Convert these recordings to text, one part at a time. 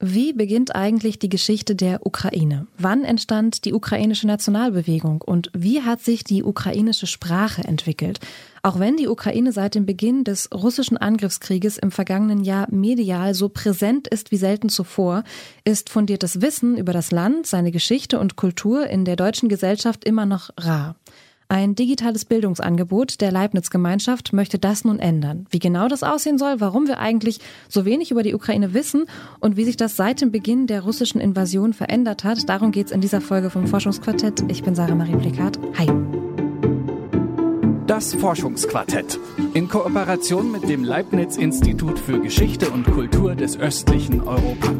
Wie beginnt eigentlich die Geschichte der Ukraine? Wann entstand die ukrainische Nationalbewegung und wie hat sich die ukrainische Sprache entwickelt? Auch wenn die Ukraine seit dem Beginn des russischen Angriffskrieges im vergangenen Jahr medial so präsent ist wie selten zuvor, ist fundiertes Wissen über das Land, seine Geschichte und Kultur in der deutschen Gesellschaft immer noch rar. Ein digitales Bildungsangebot der Leibniz-Gemeinschaft möchte das nun ändern. Wie genau das aussehen soll, warum wir eigentlich so wenig über die Ukraine wissen und wie sich das seit dem Beginn der russischen Invasion verändert hat, darum geht es in dieser Folge vom Forschungsquartett. Ich bin Sarah Marie Plikat. Hi. Das Forschungsquartett. In Kooperation mit dem Leibniz-Institut für Geschichte und Kultur des östlichen Europa.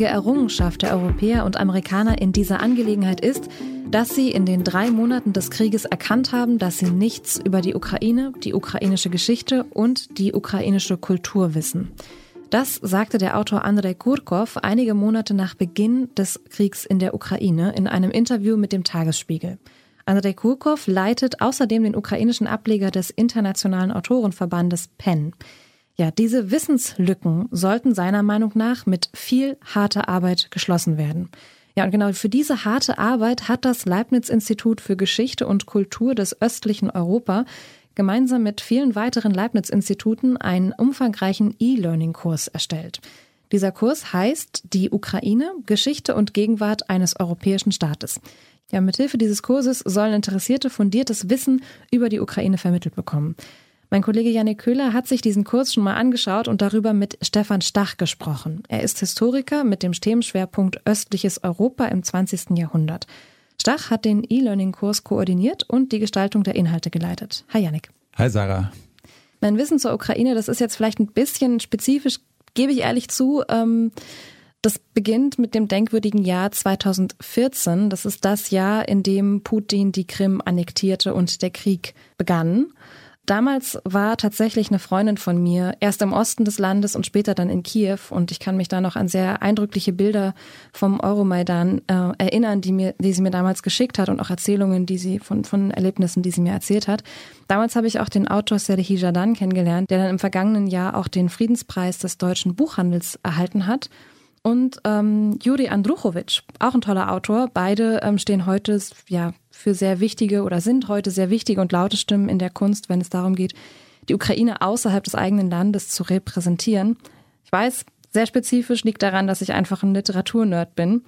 Einzige Errungenschaft der Europäer und Amerikaner in dieser Angelegenheit ist, dass sie in den drei Monaten des Krieges erkannt haben, dass sie nichts über die Ukraine, die ukrainische Geschichte und die ukrainische Kultur wissen. Das sagte der Autor Andrei Kurkov einige Monate nach Beginn des Kriegs in der Ukraine in einem Interview mit dem Tagesspiegel. Andrei Kurkov leitet außerdem den ukrainischen Ableger des Internationalen Autorenverbandes PEN. Ja, diese Wissenslücken sollten seiner Meinung nach mit viel harter Arbeit geschlossen werden. Ja, und genau für diese harte Arbeit hat das Leibniz-Institut für Geschichte und Kultur des östlichen Europa gemeinsam mit vielen weiteren Leibniz-Instituten einen umfangreichen E-Learning-Kurs erstellt. Dieser Kurs heißt Die Ukraine, Geschichte und Gegenwart eines europäischen Staates. Ja, mithilfe dieses Kurses sollen Interessierte fundiertes Wissen über die Ukraine vermittelt bekommen. Mein Kollege Janik Köhler hat sich diesen Kurs schon mal angeschaut und darüber mit Stefan Stach gesprochen. Er ist Historiker mit dem Themenschwerpunkt Östliches Europa im 20. Jahrhundert. Stach hat den E-Learning-Kurs koordiniert und die Gestaltung der Inhalte geleitet. Hi Janik. Hi Sarah. Mein Wissen zur Ukraine, das ist jetzt vielleicht ein bisschen spezifisch, gebe ich ehrlich zu. Ähm, das beginnt mit dem denkwürdigen Jahr 2014. Das ist das Jahr, in dem Putin die Krim annektierte und der Krieg begann. Damals war tatsächlich eine Freundin von mir erst im Osten des Landes und später dann in Kiew und ich kann mich da noch an sehr eindrückliche Bilder vom Euromaidan äh, erinnern, die mir, die sie mir damals geschickt hat und auch Erzählungen, die sie von, von Erlebnissen, die sie mir erzählt hat. Damals habe ich auch den Autor Serhi Jadan kennengelernt, der dann im vergangenen Jahr auch den Friedenspreis des deutschen Buchhandels erhalten hat und ähm, Juri Andruchowitsch, auch ein toller Autor. Beide ähm, stehen heute ja für sehr wichtige oder sind heute sehr wichtige und laute Stimmen in der Kunst, wenn es darum geht, die Ukraine außerhalb des eigenen Landes zu repräsentieren. Ich weiß, sehr spezifisch liegt daran, dass ich einfach ein Literaturnerd bin.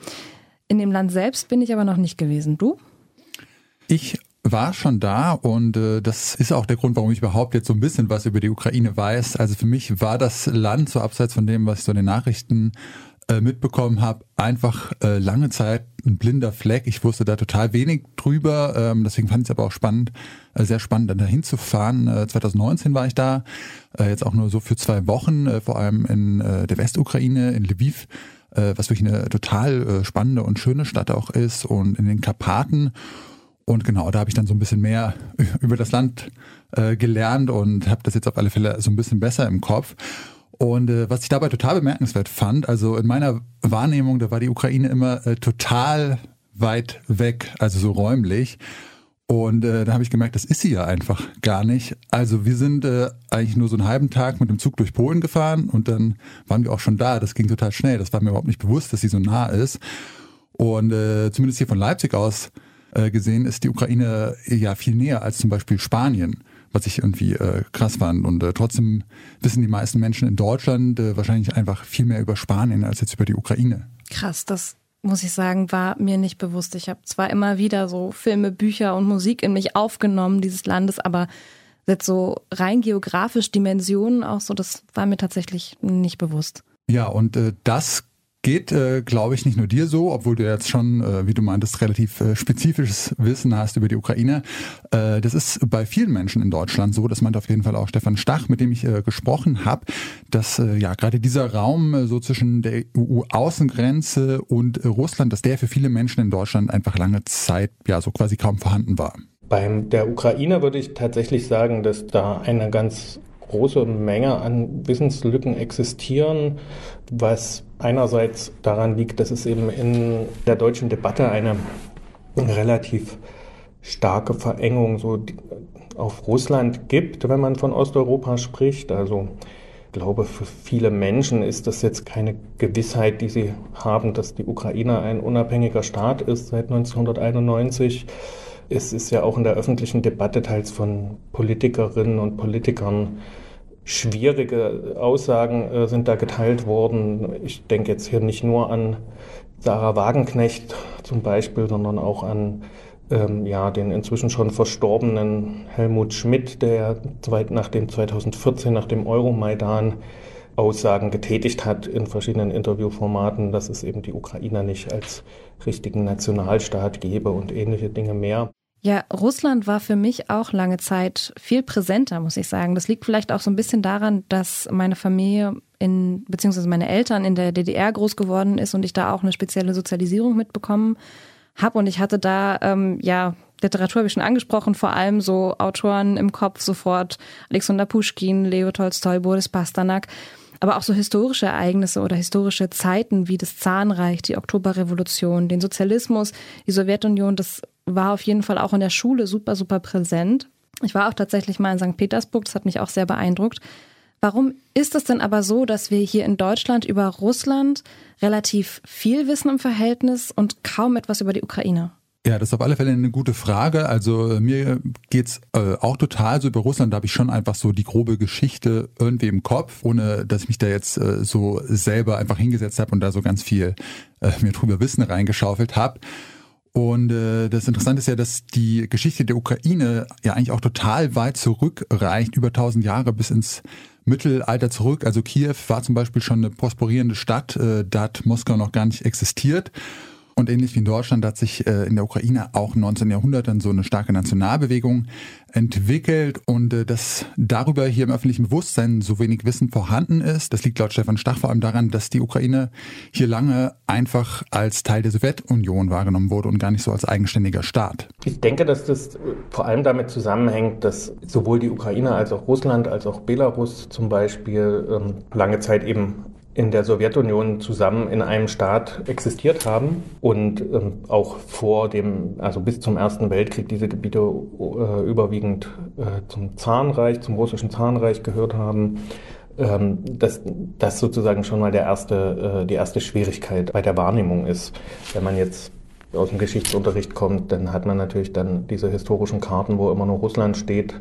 In dem Land selbst bin ich aber noch nicht gewesen. Du? Ich war schon da und äh, das ist auch der Grund, warum ich überhaupt jetzt so ein bisschen was über die Ukraine weiß. Also für mich war das Land so abseits von dem, was ich so in den Nachrichten äh, mitbekommen habe, einfach äh, lange Zeit ein blinder Fleck. Ich wusste da total wenig drüber, ähm, deswegen fand ich es aber auch spannend, äh, sehr spannend, dann dahin zu fahren. Äh, 2019 war ich da, äh, jetzt auch nur so für zwei Wochen, äh, vor allem in äh, der Westukraine, in Lviv, äh, was wirklich eine total äh, spannende und schöne Stadt auch ist und in den Karpaten. Und genau, da habe ich dann so ein bisschen mehr über das Land äh, gelernt und habe das jetzt auf alle Fälle so ein bisschen besser im Kopf. Und äh, was ich dabei total bemerkenswert fand, also in meiner Wahrnehmung, da war die Ukraine immer äh, total weit weg, also so räumlich. Und äh, da habe ich gemerkt, das ist sie ja einfach gar nicht. Also wir sind äh, eigentlich nur so einen halben Tag mit dem Zug durch Polen gefahren und dann waren wir auch schon da. Das ging total schnell. Das war mir überhaupt nicht bewusst, dass sie so nah ist. Und äh, zumindest hier von Leipzig aus äh, gesehen ist die Ukraine ja viel näher als zum Beispiel Spanien was ich irgendwie äh, krass fand. Und äh, trotzdem wissen die meisten Menschen in Deutschland äh, wahrscheinlich einfach viel mehr über Spanien als jetzt über die Ukraine. Krass, das muss ich sagen, war mir nicht bewusst. Ich habe zwar immer wieder so Filme, Bücher und Musik in mich aufgenommen dieses Landes, aber jetzt so rein geografisch Dimensionen auch so, das war mir tatsächlich nicht bewusst. Ja, und äh, das Geht, äh, glaube ich, nicht nur dir so, obwohl du jetzt schon, äh, wie du meintest, relativ äh, spezifisches Wissen hast über die Ukraine. Äh, das ist bei vielen Menschen in Deutschland so. Das meint auf jeden Fall auch Stefan Stach, mit dem ich äh, gesprochen habe, dass äh, ja gerade dieser Raum äh, so zwischen der EU-Außengrenze und äh, Russland, dass der für viele Menschen in Deutschland einfach lange Zeit ja so quasi kaum vorhanden war. Beim der Ukraine würde ich tatsächlich sagen, dass da eine ganz große Menge an Wissenslücken existieren, was einerseits daran liegt, dass es eben in der deutschen Debatte eine relativ starke Verengung so auf Russland gibt, wenn man von Osteuropa spricht. Also ich glaube, für viele Menschen ist das jetzt keine Gewissheit, die sie haben, dass die Ukraine ein unabhängiger Staat ist seit 1991. Es ist ja auch in der öffentlichen Debatte teils von Politikerinnen und Politikern schwierige Aussagen äh, sind da geteilt worden. Ich denke jetzt hier nicht nur an Sarah Wagenknecht zum Beispiel, sondern auch an ähm, ja, den inzwischen schon verstorbenen Helmut Schmidt, der nach dem 2014, nach dem Euromaidan, Aussagen getätigt hat in verschiedenen Interviewformaten, dass es eben die Ukrainer nicht als richtigen Nationalstaat gebe und ähnliche Dinge mehr. Ja, Russland war für mich auch lange Zeit viel präsenter, muss ich sagen. Das liegt vielleicht auch so ein bisschen daran, dass meine Familie in, beziehungsweise meine Eltern in der DDR groß geworden ist und ich da auch eine spezielle Sozialisierung mitbekommen habe. Und ich hatte da, ähm, ja, Literatur habe ich schon angesprochen, vor allem so Autoren im Kopf sofort, Alexander Puschkin, Leo Tolstoi, Boris Pasternak, aber auch so historische Ereignisse oder historische Zeiten wie das Zahnreich, die Oktoberrevolution, den Sozialismus, die Sowjetunion, das war auf jeden Fall auch in der Schule super, super präsent. Ich war auch tatsächlich mal in St. Petersburg, das hat mich auch sehr beeindruckt. Warum ist es denn aber so, dass wir hier in Deutschland über Russland relativ viel wissen im Verhältnis und kaum etwas über die Ukraine? Ja, das ist auf alle Fälle eine gute Frage. Also äh, mir geht's äh, auch total so über Russland. Da habe ich schon einfach so die grobe Geschichte irgendwie im Kopf, ohne dass ich mich da jetzt äh, so selber einfach hingesetzt habe und da so ganz viel äh, mir drüber Wissen reingeschaufelt habe. Und äh, das Interessante ist ja, dass die Geschichte der Ukraine ja eigentlich auch total weit zurückreicht, über 1000 Jahre bis ins Mittelalter zurück. Also Kiew war zum Beispiel schon eine prosperierende Stadt, äh, da hat Moskau noch gar nicht existiert. Und ähnlich wie in Deutschland hat sich äh, in der Ukraine auch im 19. Jahrhundert dann so eine starke Nationalbewegung entwickelt und äh, dass darüber hier im öffentlichen Bewusstsein so wenig Wissen vorhanden ist. Das liegt laut Stefan Stach vor allem daran, dass die Ukraine hier lange einfach als Teil der Sowjetunion wahrgenommen wurde und gar nicht so als eigenständiger Staat. Ich denke, dass das vor allem damit zusammenhängt, dass sowohl die Ukraine als auch Russland als auch Belarus zum Beispiel ähm, lange Zeit eben in der Sowjetunion zusammen in einem Staat existiert haben und ähm, auch vor dem, also bis zum Ersten Weltkrieg diese Gebiete äh, überwiegend äh, zum Zahnreich, zum russischen Zahnreich gehört haben. Ähm, dass das sozusagen schon mal der erste, äh, die erste Schwierigkeit bei der Wahrnehmung ist. Wenn man jetzt aus dem Geschichtsunterricht kommt, dann hat man natürlich dann diese historischen Karten, wo immer nur Russland steht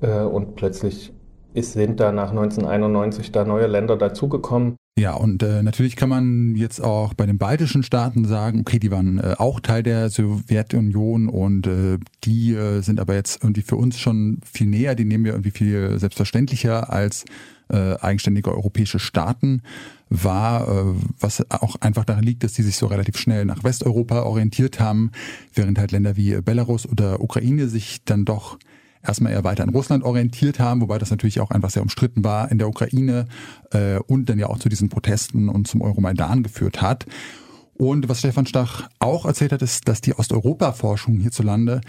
äh, und plötzlich ist, sind da nach 1991 da neue Länder dazugekommen. Ja, und äh, natürlich kann man jetzt auch bei den baltischen Staaten sagen, okay, die waren äh, auch Teil der Sowjetunion und äh, die äh, sind aber jetzt irgendwie für uns schon viel näher, die nehmen wir irgendwie viel selbstverständlicher als äh, eigenständige europäische Staaten. War, äh, was auch einfach daran liegt, dass die sich so relativ schnell nach Westeuropa orientiert haben, während halt Länder wie Belarus oder Ukraine sich dann doch erstmal eher weiter an Russland orientiert haben, wobei das natürlich auch einfach sehr umstritten war in der Ukraine äh, und dann ja auch zu diesen Protesten und zum Euromaidan geführt hat. Und was Stefan Stach auch erzählt hat, ist, dass die Osteuropa-Forschung hierzulande,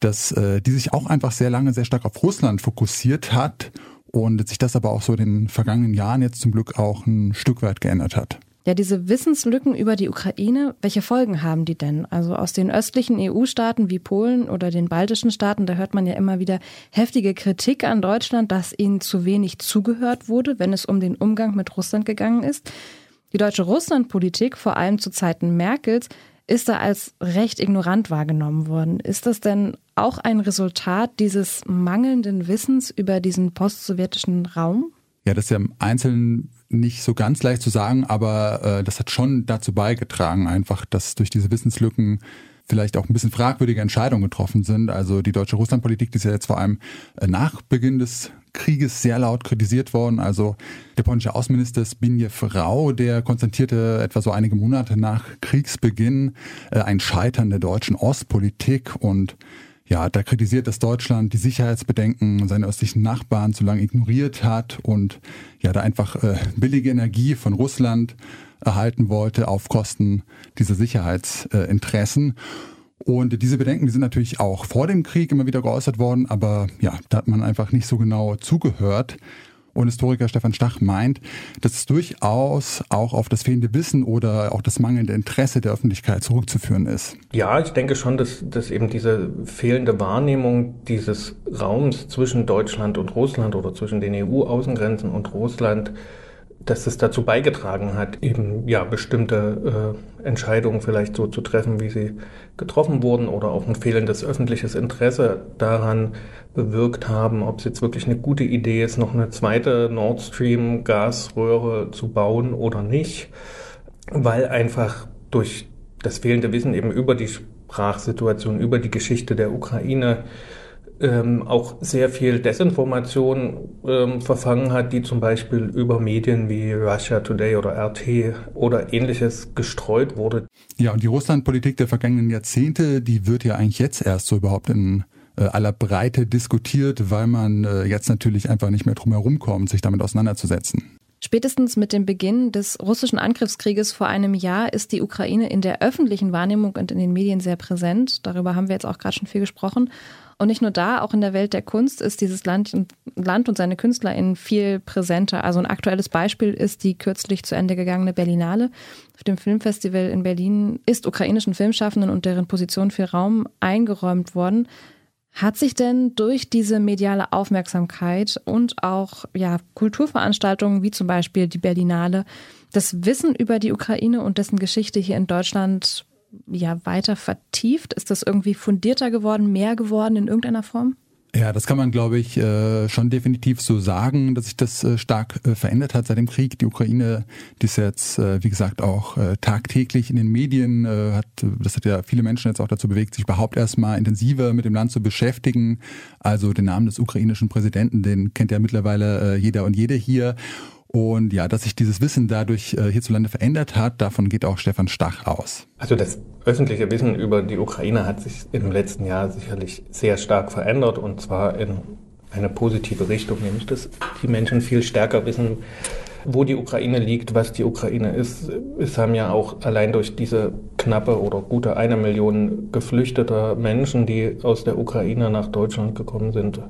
dass äh, die sich auch einfach sehr lange sehr stark auf Russland fokussiert hat und sich das aber auch so in den vergangenen Jahren jetzt zum Glück auch ein Stück weit geändert hat. Ja, diese Wissenslücken über die Ukraine, welche Folgen haben die denn? Also aus den östlichen EU-Staaten wie Polen oder den baltischen Staaten, da hört man ja immer wieder heftige Kritik an Deutschland, dass ihnen zu wenig zugehört wurde, wenn es um den Umgang mit Russland gegangen ist. Die deutsche Russlandpolitik, vor allem zu Zeiten Merkels, ist da als recht ignorant wahrgenommen worden. Ist das denn auch ein Resultat dieses mangelnden Wissens über diesen postsowjetischen Raum? Ja, das ist ja im Einzelnen nicht so ganz leicht zu sagen, aber äh, das hat schon dazu beigetragen, einfach, dass durch diese Wissenslücken vielleicht auch ein bisschen fragwürdige Entscheidungen getroffen sind. Also die deutsche Russlandpolitik die ist ja jetzt vor allem äh, nach Beginn des Krieges sehr laut kritisiert worden. Also der polnische Außenminister Zbigniew Rau, der konstatierte etwa so einige Monate nach Kriegsbeginn äh, ein Scheitern der deutschen Ostpolitik und ja, da kritisiert, dass Deutschland die Sicherheitsbedenken seiner östlichen Nachbarn zu lange ignoriert hat und ja, da einfach äh, billige Energie von Russland erhalten wollte auf Kosten dieser Sicherheitsinteressen. Und diese Bedenken, die sind natürlich auch vor dem Krieg immer wieder geäußert worden, aber ja, da hat man einfach nicht so genau zugehört. Und Historiker Stefan Stach meint, dass es durchaus auch auf das fehlende Wissen oder auch das mangelnde Interesse der Öffentlichkeit zurückzuführen ist. Ja, ich denke schon, dass, dass eben diese fehlende Wahrnehmung dieses Raums zwischen Deutschland und Russland oder zwischen den EU-Außengrenzen und Russland dass es dazu beigetragen hat, eben ja bestimmte äh, Entscheidungen vielleicht so zu treffen, wie sie getroffen wurden oder auch ein fehlendes öffentliches Interesse daran bewirkt haben, ob es jetzt wirklich eine gute Idee ist, noch eine zweite Nord Stream Gasröhre zu bauen oder nicht, weil einfach durch das fehlende Wissen eben über die Sprachsituation, über die Geschichte der Ukraine ähm, auch sehr viel Desinformation ähm, verfangen hat, die zum Beispiel über Medien wie Russia Today oder RT oder ähnliches gestreut wurde. Ja, und die Russlandpolitik der vergangenen Jahrzehnte, die wird ja eigentlich jetzt erst so überhaupt in äh, aller Breite diskutiert, weil man äh, jetzt natürlich einfach nicht mehr drum herum kommt, sich damit auseinanderzusetzen. Spätestens mit dem Beginn des russischen Angriffskrieges vor einem Jahr ist die Ukraine in der öffentlichen Wahrnehmung und in den Medien sehr präsent. Darüber haben wir jetzt auch gerade schon viel gesprochen. Und nicht nur da, auch in der Welt der Kunst ist dieses Land, Land und seine KünstlerInnen viel präsenter. Also ein aktuelles Beispiel ist die kürzlich zu Ende gegangene Berlinale. Auf dem Filmfestival in Berlin ist ukrainischen Filmschaffenden und deren Position viel Raum eingeräumt worden. Hat sich denn durch diese mediale Aufmerksamkeit und auch ja, Kulturveranstaltungen wie zum Beispiel die Berlinale das Wissen über die Ukraine und dessen Geschichte hier in Deutschland ja weiter vertieft? Ist das irgendwie fundierter geworden, mehr geworden in irgendeiner Form? Ja, das kann man, glaube ich, äh, schon definitiv so sagen, dass sich das äh, stark äh, verändert hat seit dem Krieg. Die Ukraine, die ist jetzt, wie gesagt, auch tagtäglich in den Medien, hat, das hat ja viele Menschen jetzt auch dazu bewegt, sich überhaupt erstmal intensiver mit dem Land zu beschäftigen. Also den Namen des ukrainischen Präsidenten, den kennt ja mittlerweile jeder und jede hier. Und ja, dass sich dieses Wissen dadurch äh, hierzulande verändert hat, davon geht auch Stefan Stach aus. Also das öffentliche Wissen über die Ukraine hat sich im letzten Jahr sicherlich sehr stark verändert und zwar in eine positive Richtung, nämlich dass die Menschen viel stärker wissen, wo die Ukraine liegt, was die Ukraine ist. Es haben ja auch allein durch diese knappe oder gute eine Million geflüchteter Menschen, die aus der Ukraine nach Deutschland gekommen sind,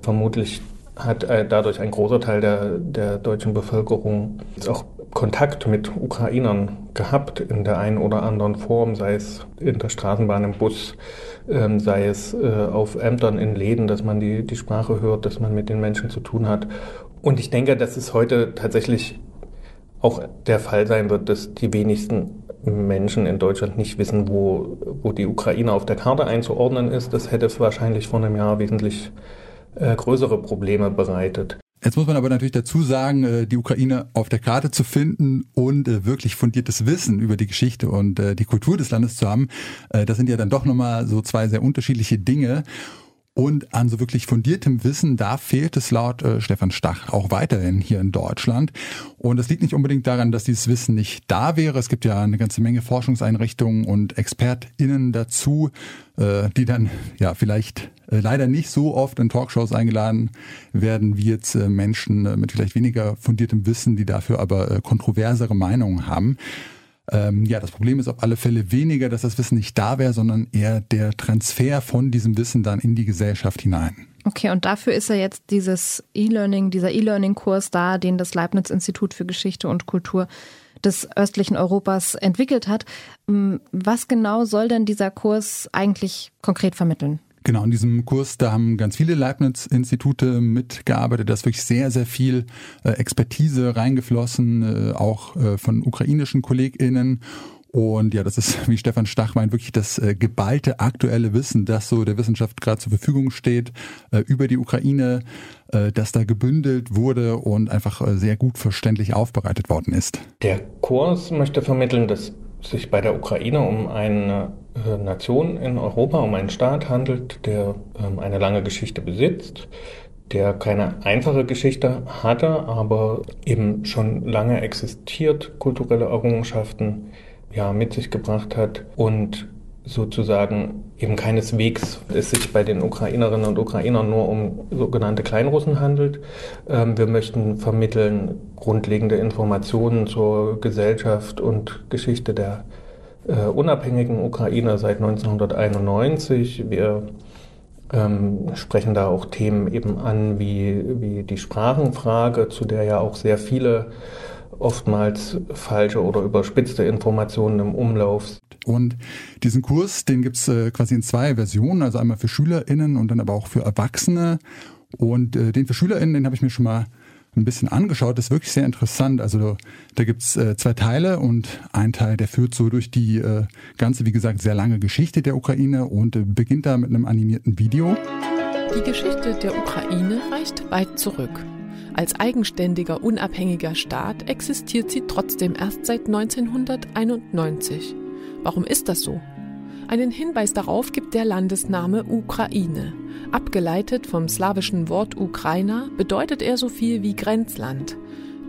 vermutlich hat äh, dadurch ein großer Teil der, der deutschen Bevölkerung auch Kontakt mit Ukrainern gehabt in der einen oder anderen Form, sei es in der Straßenbahn, im Bus, ähm, sei es äh, auf Ämtern in Läden, dass man die, die Sprache hört, dass man mit den Menschen zu tun hat. Und ich denke, dass es heute tatsächlich auch der Fall sein wird, dass die wenigsten Menschen in Deutschland nicht wissen, wo, wo die Ukraine auf der Karte einzuordnen ist. Das hätte es wahrscheinlich vor einem Jahr wesentlich äh, größere Probleme bereitet. Jetzt muss man aber natürlich dazu sagen, äh, die Ukraine auf der Karte zu finden und äh, wirklich fundiertes Wissen über die Geschichte und die Kultur des Landes zu haben, das sind ja dann doch nochmal so zwei sehr unterschiedliche Dinge. Und an so wirklich fundiertem Wissen, da fehlt es laut äh, Stefan Stach auch weiterhin hier in Deutschland. Und das liegt nicht unbedingt daran, dass dieses Wissen nicht da wäre. Es gibt ja eine ganze Menge Forschungseinrichtungen und ExpertInnen dazu, äh, die dann ja vielleicht äh, leider nicht so oft in Talkshows eingeladen werden wie jetzt äh, Menschen äh, mit vielleicht weniger fundiertem Wissen, die dafür aber äh, kontroversere Meinungen haben. Ähm, ja, das Problem ist auf alle Fälle weniger, dass das Wissen nicht da wäre, sondern eher der Transfer von diesem Wissen dann in die Gesellschaft hinein. Okay, und dafür ist ja jetzt dieses E-Learning, dieser E-Learning-Kurs da, den das Leibniz-Institut für Geschichte und Kultur des östlichen Europas entwickelt hat. Ähm, was genau soll denn dieser Kurs eigentlich konkret vermitteln? Genau, in diesem Kurs, da haben ganz viele Leibniz-Institute mitgearbeitet. Da ist wirklich sehr, sehr viel äh, Expertise reingeflossen, äh, auch äh, von ukrainischen KollegInnen. Und ja, das ist, wie Stefan Stach meint, wirklich das geballte aktuelle Wissen, das so der Wissenschaft gerade zur Verfügung steht, über die Ukraine, das da gebündelt wurde und einfach sehr gut verständlich aufbereitet worden ist. Der Kurs möchte vermitteln, dass sich bei der Ukraine um eine Nation in Europa, um einen Staat handelt, der ähm, eine lange Geschichte besitzt, der keine einfache Geschichte hatte, aber eben schon lange existiert, kulturelle Errungenschaften ja, mit sich gebracht hat und sozusagen eben keineswegs es sich bei den Ukrainerinnen und Ukrainern nur um sogenannte Kleinrussen handelt. Ähm, wir möchten vermitteln grundlegende Informationen zur Gesellschaft und Geschichte der äh, unabhängigen Ukraine seit 1991. Wir ähm, sprechen da auch Themen eben an wie, wie die Sprachenfrage, zu der ja auch sehr viele oftmals falsche oder überspitzte Informationen im Umlauf. Und diesen Kurs, den gibt's äh, quasi in zwei Versionen, also einmal für SchülerInnen und dann aber auch für Erwachsene. Und äh, den für SchülerInnen, den habe ich mir schon mal ein bisschen angeschaut. Das ist wirklich sehr interessant. Also da gibt's äh, zwei Teile und ein Teil, der führt so durch die äh, ganze, wie gesagt, sehr lange Geschichte der Ukraine und äh, beginnt da mit einem animierten Video. Die Geschichte der Ukraine reicht weit zurück. Als eigenständiger, unabhängiger Staat existiert sie trotzdem erst seit 1991. Warum ist das so? Einen Hinweis darauf gibt der Landesname Ukraine. Abgeleitet vom slawischen Wort Ukraina bedeutet er so viel wie Grenzland.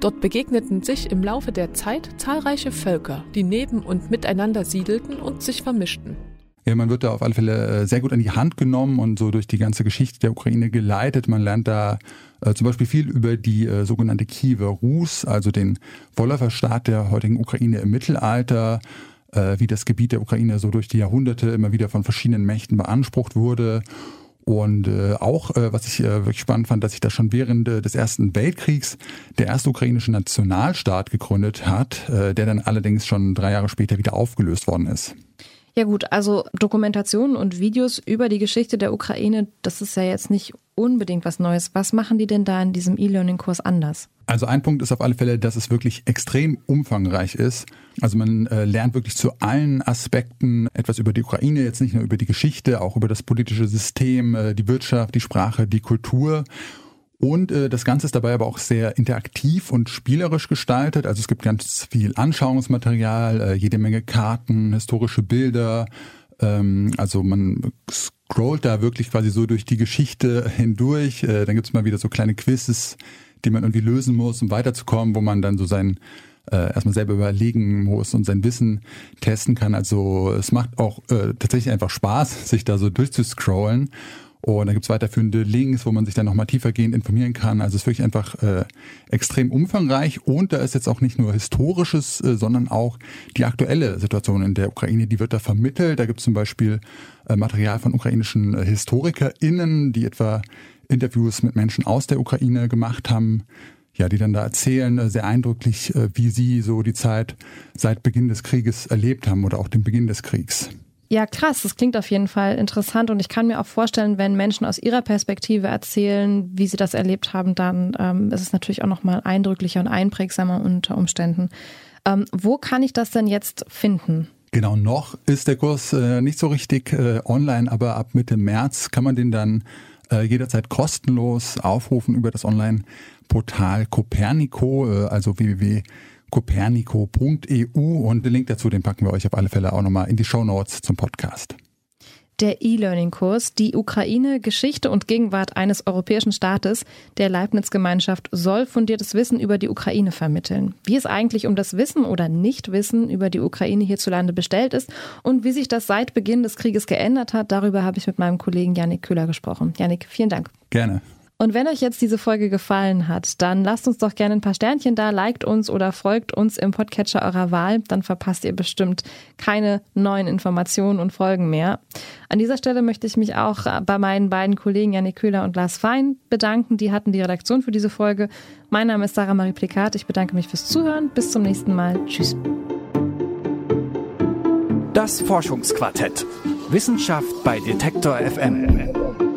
Dort begegneten sich im Laufe der Zeit zahlreiche Völker, die neben und miteinander siedelten und sich vermischten. Ja, man wird da auf alle Fälle äh, sehr gut an die Hand genommen und so durch die ganze Geschichte der Ukraine geleitet. Man lernt da äh, zum Beispiel viel über die äh, sogenannte Kiewer Rus, also den Wollover-Staat der heutigen Ukraine im Mittelalter, äh, wie das Gebiet der Ukraine so durch die Jahrhunderte immer wieder von verschiedenen Mächten beansprucht wurde. Und äh, auch, äh, was ich äh, wirklich spannend fand, dass sich da schon während äh, des Ersten Weltkriegs der erste ukrainische Nationalstaat gegründet hat, äh, der dann allerdings schon drei Jahre später wieder aufgelöst worden ist. Ja gut, also Dokumentationen und Videos über die Geschichte der Ukraine, das ist ja jetzt nicht unbedingt was Neues. Was machen die denn da in diesem E-Learning-Kurs anders? Also ein Punkt ist auf alle Fälle, dass es wirklich extrem umfangreich ist. Also man äh, lernt wirklich zu allen Aspekten etwas über die Ukraine, jetzt nicht nur über die Geschichte, auch über das politische System, äh, die Wirtschaft, die Sprache, die Kultur. Und äh, das Ganze ist dabei aber auch sehr interaktiv und spielerisch gestaltet. Also es gibt ganz viel Anschauungsmaterial, äh, jede Menge Karten, historische Bilder. Ähm, also man scrollt da wirklich quasi so durch die Geschichte hindurch. Äh, dann gibt's mal wieder so kleine Quizzes, die man irgendwie lösen muss, um weiterzukommen, wo man dann so sein äh, erstmal selber überlegen muss und sein Wissen testen kann. Also es macht auch äh, tatsächlich einfach Spaß, sich da so durchzuscrollen. Und da gibt's weiterführende Links, wo man sich dann nochmal tiefergehend informieren kann. Also es ist wirklich einfach äh, extrem umfangreich und da ist jetzt auch nicht nur Historisches, äh, sondern auch die aktuelle Situation in der Ukraine, die wird da vermittelt. Da gibt's zum Beispiel äh, Material von ukrainischen äh, HistorikerInnen, die etwa Interviews mit Menschen aus der Ukraine gemacht haben, ja, die dann da erzählen, äh, sehr eindrücklich, äh, wie sie so die Zeit seit Beginn des Krieges erlebt haben oder auch den Beginn des Kriegs. Ja, krass. Das klingt auf jeden Fall interessant. Und ich kann mir auch vorstellen, wenn Menschen aus ihrer Perspektive erzählen, wie sie das erlebt haben, dann ähm, ist es natürlich auch nochmal eindrücklicher und einprägsamer unter Umständen. Ähm, wo kann ich das denn jetzt finden? Genau, noch ist der Kurs äh, nicht so richtig äh, online, aber ab Mitte März kann man den dann äh, jederzeit kostenlos aufrufen über das Online-Portal Copernico, äh, also www copernico.eu und den Link dazu, den packen wir euch auf alle Fälle auch nochmal in die Show Notes zum Podcast. Der E-Learning-Kurs Die Ukraine, Geschichte und Gegenwart eines europäischen Staates der Leibniz-Gemeinschaft soll fundiertes Wissen über die Ukraine vermitteln. Wie es eigentlich um das Wissen oder Nichtwissen über die Ukraine hierzulande bestellt ist und wie sich das seit Beginn des Krieges geändert hat, darüber habe ich mit meinem Kollegen Janik Köhler gesprochen. Janik, vielen Dank. Gerne. Und wenn euch jetzt diese Folge gefallen hat, dann lasst uns doch gerne ein paar Sternchen da, liked uns oder folgt uns im Podcatcher eurer Wahl. Dann verpasst ihr bestimmt keine neuen Informationen und Folgen mehr. An dieser Stelle möchte ich mich auch bei meinen beiden Kollegen Janik Köhler und Lars Fein bedanken. Die hatten die Redaktion für diese Folge. Mein Name ist Sarah Marie Plikat. Ich bedanke mich fürs Zuhören. Bis zum nächsten Mal. Tschüss. Das Forschungsquartett. Wissenschaft bei Detektor FM.